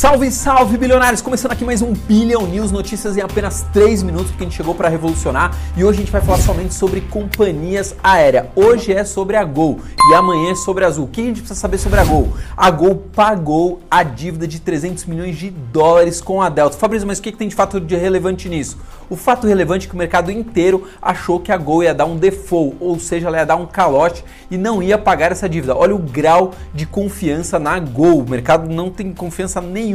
Salve, salve, bilionários! Começando aqui mais um Billion News, notícias em apenas 3 minutos, porque a gente chegou para revolucionar e hoje a gente vai falar somente sobre companhias aéreas. Hoje é sobre a Gol e amanhã é sobre a Azul. O que a gente precisa saber sobre a Gol? A Gol pagou a dívida de 300 milhões de dólares com a Delta. Fabrício, mas o que, tem de fato de relevante nisso? O fato relevante é que o mercado inteiro achou que a Gol ia dar um default, ou seja, ela ia dar um calote e não ia pagar essa dívida. Olha o grau de confiança na Gol. O mercado não tem confiança nenhuma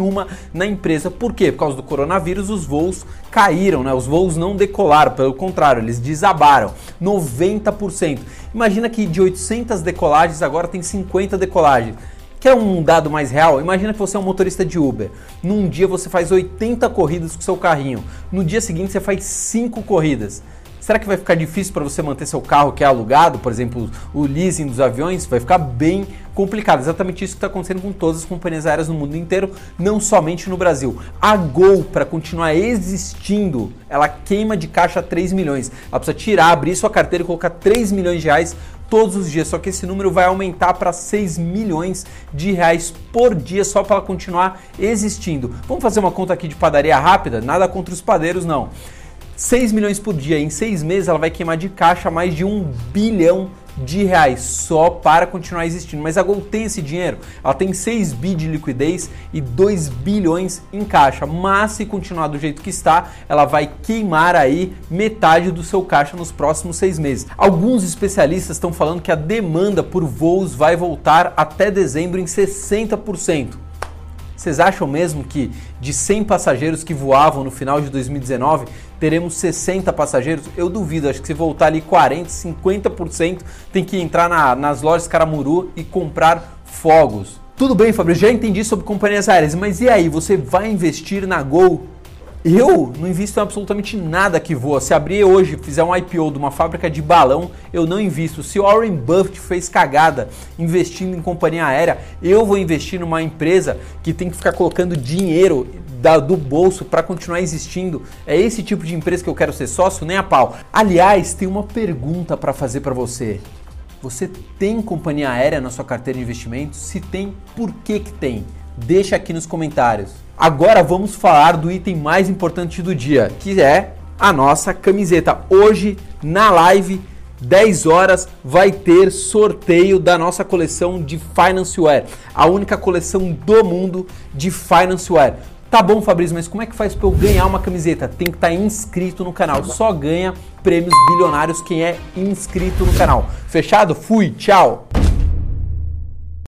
na empresa. Por quê? Por causa do coronavírus, os voos caíram, né? Os voos não decolaram, pelo contrário, eles desabaram 90%. Imagina que de 800 decolagens agora tem 50 decolagens. Quer um dado mais real? Imagina que você é um motorista de Uber. Num dia você faz 80 corridas com seu carrinho. No dia seguinte você faz 5 corridas. Será que vai ficar difícil para você manter seu carro que é alugado, por exemplo, o leasing dos aviões? Vai ficar bem complicado. Exatamente isso que está acontecendo com todas as companhias aéreas no mundo inteiro, não somente no Brasil. A Gol, para continuar existindo, ela queima de caixa 3 milhões. Ela precisa tirar, abrir sua carteira e colocar 3 milhões de reais todos os dias, só que esse número vai aumentar para 6 milhões de reais por dia só para ela continuar existindo. Vamos fazer uma conta aqui de padaria rápida? Nada contra os padeiros, não. 6 milhões por dia, em 6 meses ela vai queimar de caixa mais de 1 bilhão de reais só para continuar existindo. Mas a Gol tem esse dinheiro, ela tem 6 bi de liquidez e 2 bilhões em caixa. Mas se continuar do jeito que está, ela vai queimar aí metade do seu caixa nos próximos seis meses. Alguns especialistas estão falando que a demanda por voos vai voltar até dezembro em 60%. Vocês acham mesmo que de 100 passageiros que voavam no final de 2019, teremos 60 passageiros? Eu duvido, acho que se voltar ali 40, 50%, tem que entrar na, nas lojas Caramuru e comprar fogos. Tudo bem, Fabrício, já entendi sobre companhias aéreas, mas e aí, você vai investir na Gol eu não invisto em absolutamente nada que voa. Se abrir hoje, fizer um IPO de uma fábrica de balão, eu não invisto. Se Warren Buffett fez cagada investindo em companhia aérea, eu vou investir numa empresa que tem que ficar colocando dinheiro da, do bolso para continuar existindo. É esse tipo de empresa que eu quero ser sócio, nem a pau. Aliás, tem uma pergunta para fazer para você. Você tem companhia aérea na sua carteira de investimentos? Se tem, por que que tem? Deixa aqui nos comentários. Agora vamos falar do item mais importante do dia, que é a nossa camiseta. Hoje na live 10 horas vai ter sorteio da nossa coleção de Finance Wear, a única coleção do mundo de Finance Wear. Tá bom, Fabrício, mas como é que faz para eu ganhar uma camiseta? Tem que estar tá inscrito no canal. Só ganha prêmios bilionários quem é inscrito no canal. Fechado? Fui, tchau.